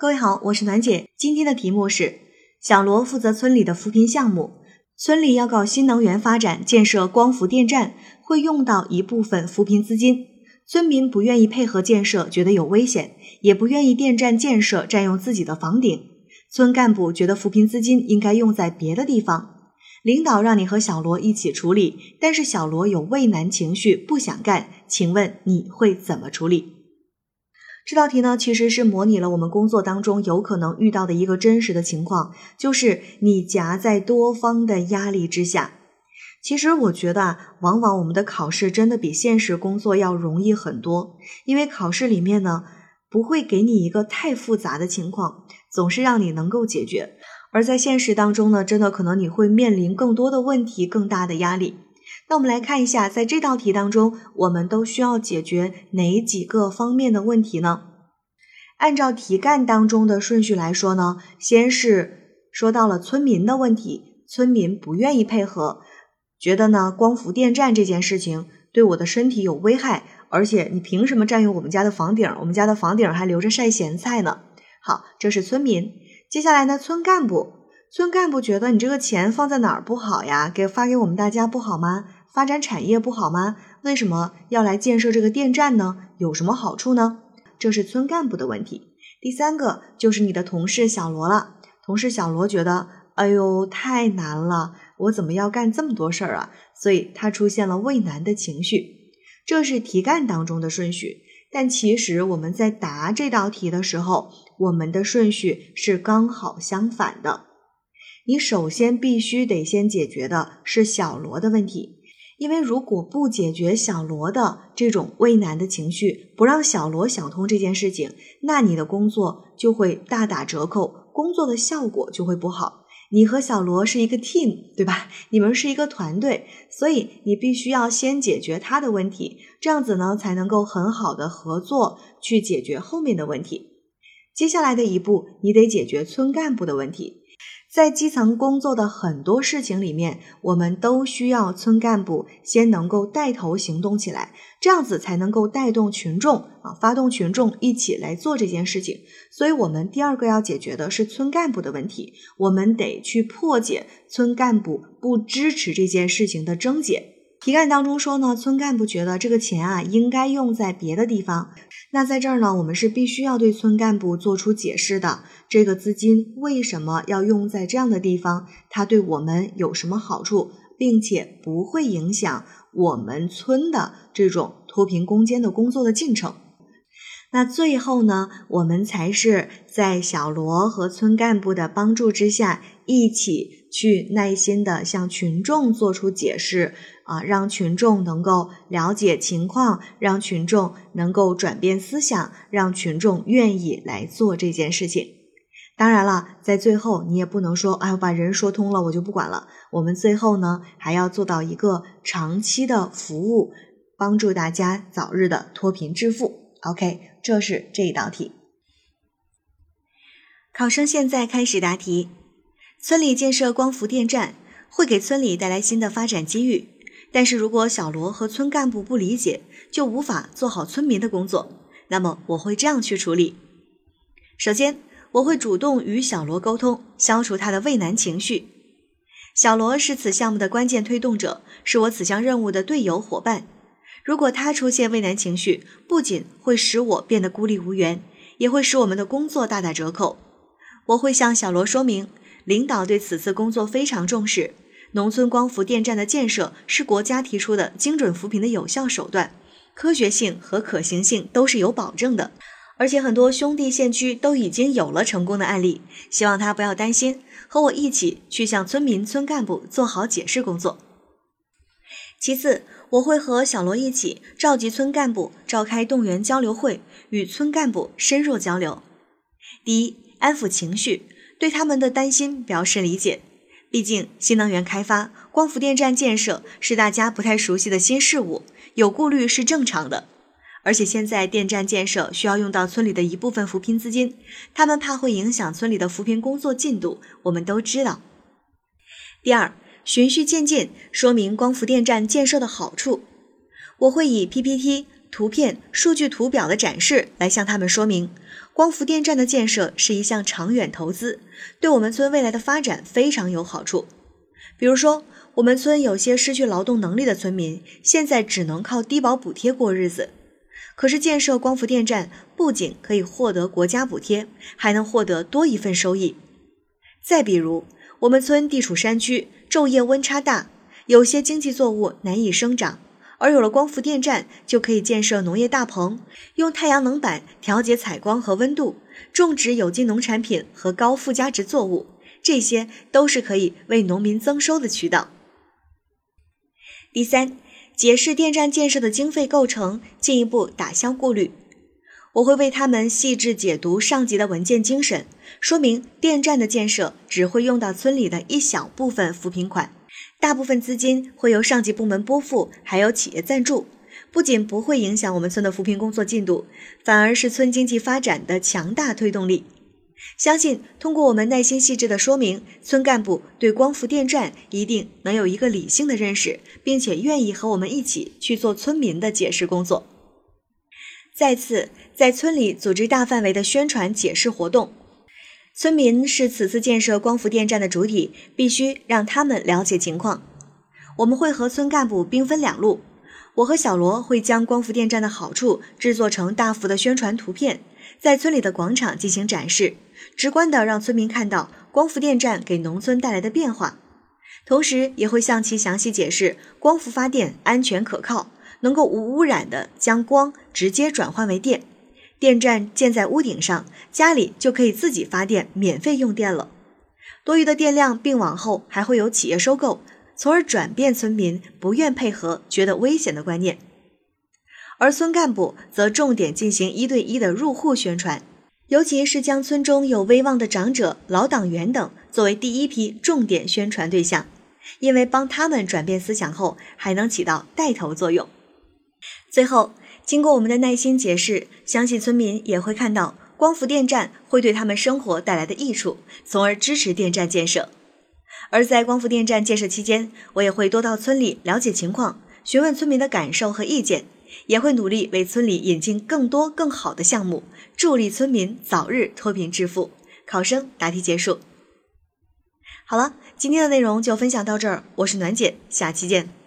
各位好，我是暖姐。今天的题目是：小罗负责村里的扶贫项目，村里要搞新能源发展，建设光伏电站，会用到一部分扶贫资金。村民不愿意配合建设，觉得有危险，也不愿意电站建设占用自己的房顶。村干部觉得扶贫资金应该用在别的地方。领导让你和小罗一起处理，但是小罗有畏难情绪，不想干。请问你会怎么处理？这道题呢，其实是模拟了我们工作当中有可能遇到的一个真实的情况，就是你夹在多方的压力之下。其实我觉得啊，往往我们的考试真的比现实工作要容易很多，因为考试里面呢，不会给你一个太复杂的情况，总是让你能够解决。而在现实当中呢，真的可能你会面临更多的问题，更大的压力。那我们来看一下，在这道题当中，我们都需要解决哪几个方面的问题呢？按照题干当中的顺序来说呢，先是说到了村民的问题，村民不愿意配合，觉得呢光伏电站这件事情对我的身体有危害，而且你凭什么占用我们家的房顶？我们家的房顶还留着晒咸菜呢。好，这是村民。接下来呢，村干部，村干部觉得你这个钱放在哪儿不好呀？给发给我们大家不好吗？发展产业不好吗？为什么要来建设这个电站呢？有什么好处呢？这是村干部的问题。第三个就是你的同事小罗了。同事小罗觉得，哎呦，太难了，我怎么要干这么多事儿啊？所以他出现了畏难的情绪。这是题干当中的顺序。但其实我们在答这道题的时候，我们的顺序是刚好相反的。你首先必须得先解决的是小罗的问题，因为如果不解决小罗的这种畏难的情绪，不让小罗想通这件事情，那你的工作就会大打折扣，工作的效果就会不好。你和小罗是一个 team，对吧？你们是一个团队，所以你必须要先解决他的问题，这样子呢才能够很好的合作去解决后面的问题。接下来的一步，你得解决村干部的问题。在基层工作的很多事情里面，我们都需要村干部先能够带头行动起来，这样子才能够带动群众啊，发动群众一起来做这件事情。所以，我们第二个要解决的是村干部的问题，我们得去破解村干部不支持这件事情的症结。题干当中说呢，村干部觉得这个钱啊应该用在别的地方。那在这儿呢，我们是必须要对村干部做出解释的。这个资金为什么要用在这样的地方？它对我们有什么好处，并且不会影响我们村的这种脱贫攻坚的工作的进程？那最后呢，我们才是在小罗和村干部的帮助之下，一起。去耐心的向群众做出解释啊，让群众能够了解情况，让群众能够转变思想，让群众愿意来做这件事情。当然了，在最后你也不能说，哎，我把人说通了，我就不管了。我们最后呢，还要做到一个长期的服务，帮助大家早日的脱贫致富。OK，这是这一道题。考生现在开始答题。村里建设光伏电站会给村里带来新的发展机遇，但是如果小罗和村干部不理解，就无法做好村民的工作。那么我会这样去处理：首先，我会主动与小罗沟通，消除他的畏难情绪。小罗是此项目的关键推动者，是我此项任务的队友伙伴。如果他出现畏难情绪，不仅会使我变得孤立无援，也会使我们的工作大打折扣。我会向小罗说明。领导对此次工作非常重视，农村光伏电站的建设是国家提出的精准扶贫的有效手段，科学性和可行性都是有保证的，而且很多兄弟县区都已经有了成功的案例。希望他不要担心，和我一起去向村民、村干部做好解释工作。其次，我会和小罗一起召集村干部召开动员交流会，与村干部深入交流。第一，安抚情绪。对他们的担心表示理解，毕竟新能源开发、光伏电站建设是大家不太熟悉的新事物，有顾虑是正常的。而且现在电站建设需要用到村里的一部分扶贫资金，他们怕会影响村里的扶贫工作进度，我们都知道。第二，循序渐进说明光伏电站建设的好处，我会以 PPT、图片、数据图表的展示来向他们说明，光伏电站的建设是一项长远投资，对我们村未来的发展非常有好处。比如说，我们村有些失去劳动能力的村民，现在只能靠低保补贴过日子。可是建设光伏电站不仅可以获得国家补贴，还能获得多一份收益。再比如，我们村地处山区，昼夜温差大，有些经济作物难以生长，而有了光伏电站，就可以建设农业大棚，用太阳能板调节采光和温度，种植有机农产品和高附加值作物。这些都是可以为农民增收的渠道。第三，解释电站建设的经费构成，进一步打消顾虑。我会为他们细致解读上级的文件精神，说明电站的建设只会用到村里的一小部分扶贫款，大部分资金会由上级部门拨付，还有企业赞助，不仅不会影响我们村的扶贫工作进度，反而是村经济发展的强大推动力。相信通过我们耐心细致的说明，村干部对光伏电站一定能有一个理性的认识，并且愿意和我们一起去做村民的解释工作。再次在村里组织大范围的宣传解释活动，村民是此次建设光伏电站的主体，必须让他们了解情况。我们会和村干部兵分两路，我和小罗会将光伏电站的好处制作成大幅的宣传图片。在村里的广场进行展示，直观的让村民看到光伏电站给农村带来的变化，同时也会向其详细解释光伏发电安全可靠，能够无污染的将光直接转换为电。电站建在屋顶上，家里就可以自己发电，免费用电了。多余的电量并网后还会有企业收购，从而转变村民不愿配合、觉得危险的观念。而村干部则重点进行一对一的入户宣传，尤其是将村中有威望的长者、老党员等作为第一批重点宣传对象，因为帮他们转变思想后，还能起到带头作用。最后，经过我们的耐心解释，相信村民也会看到光伏电站会对他们生活带来的益处，从而支持电站建设。而在光伏电站建设期间，我也会多到村里了解情况，询问村民的感受和意见。也会努力为村里引进更多更好的项目，助力村民早日脱贫致富。考生答题结束。好了，今天的内容就分享到这儿，我是暖姐，下期见。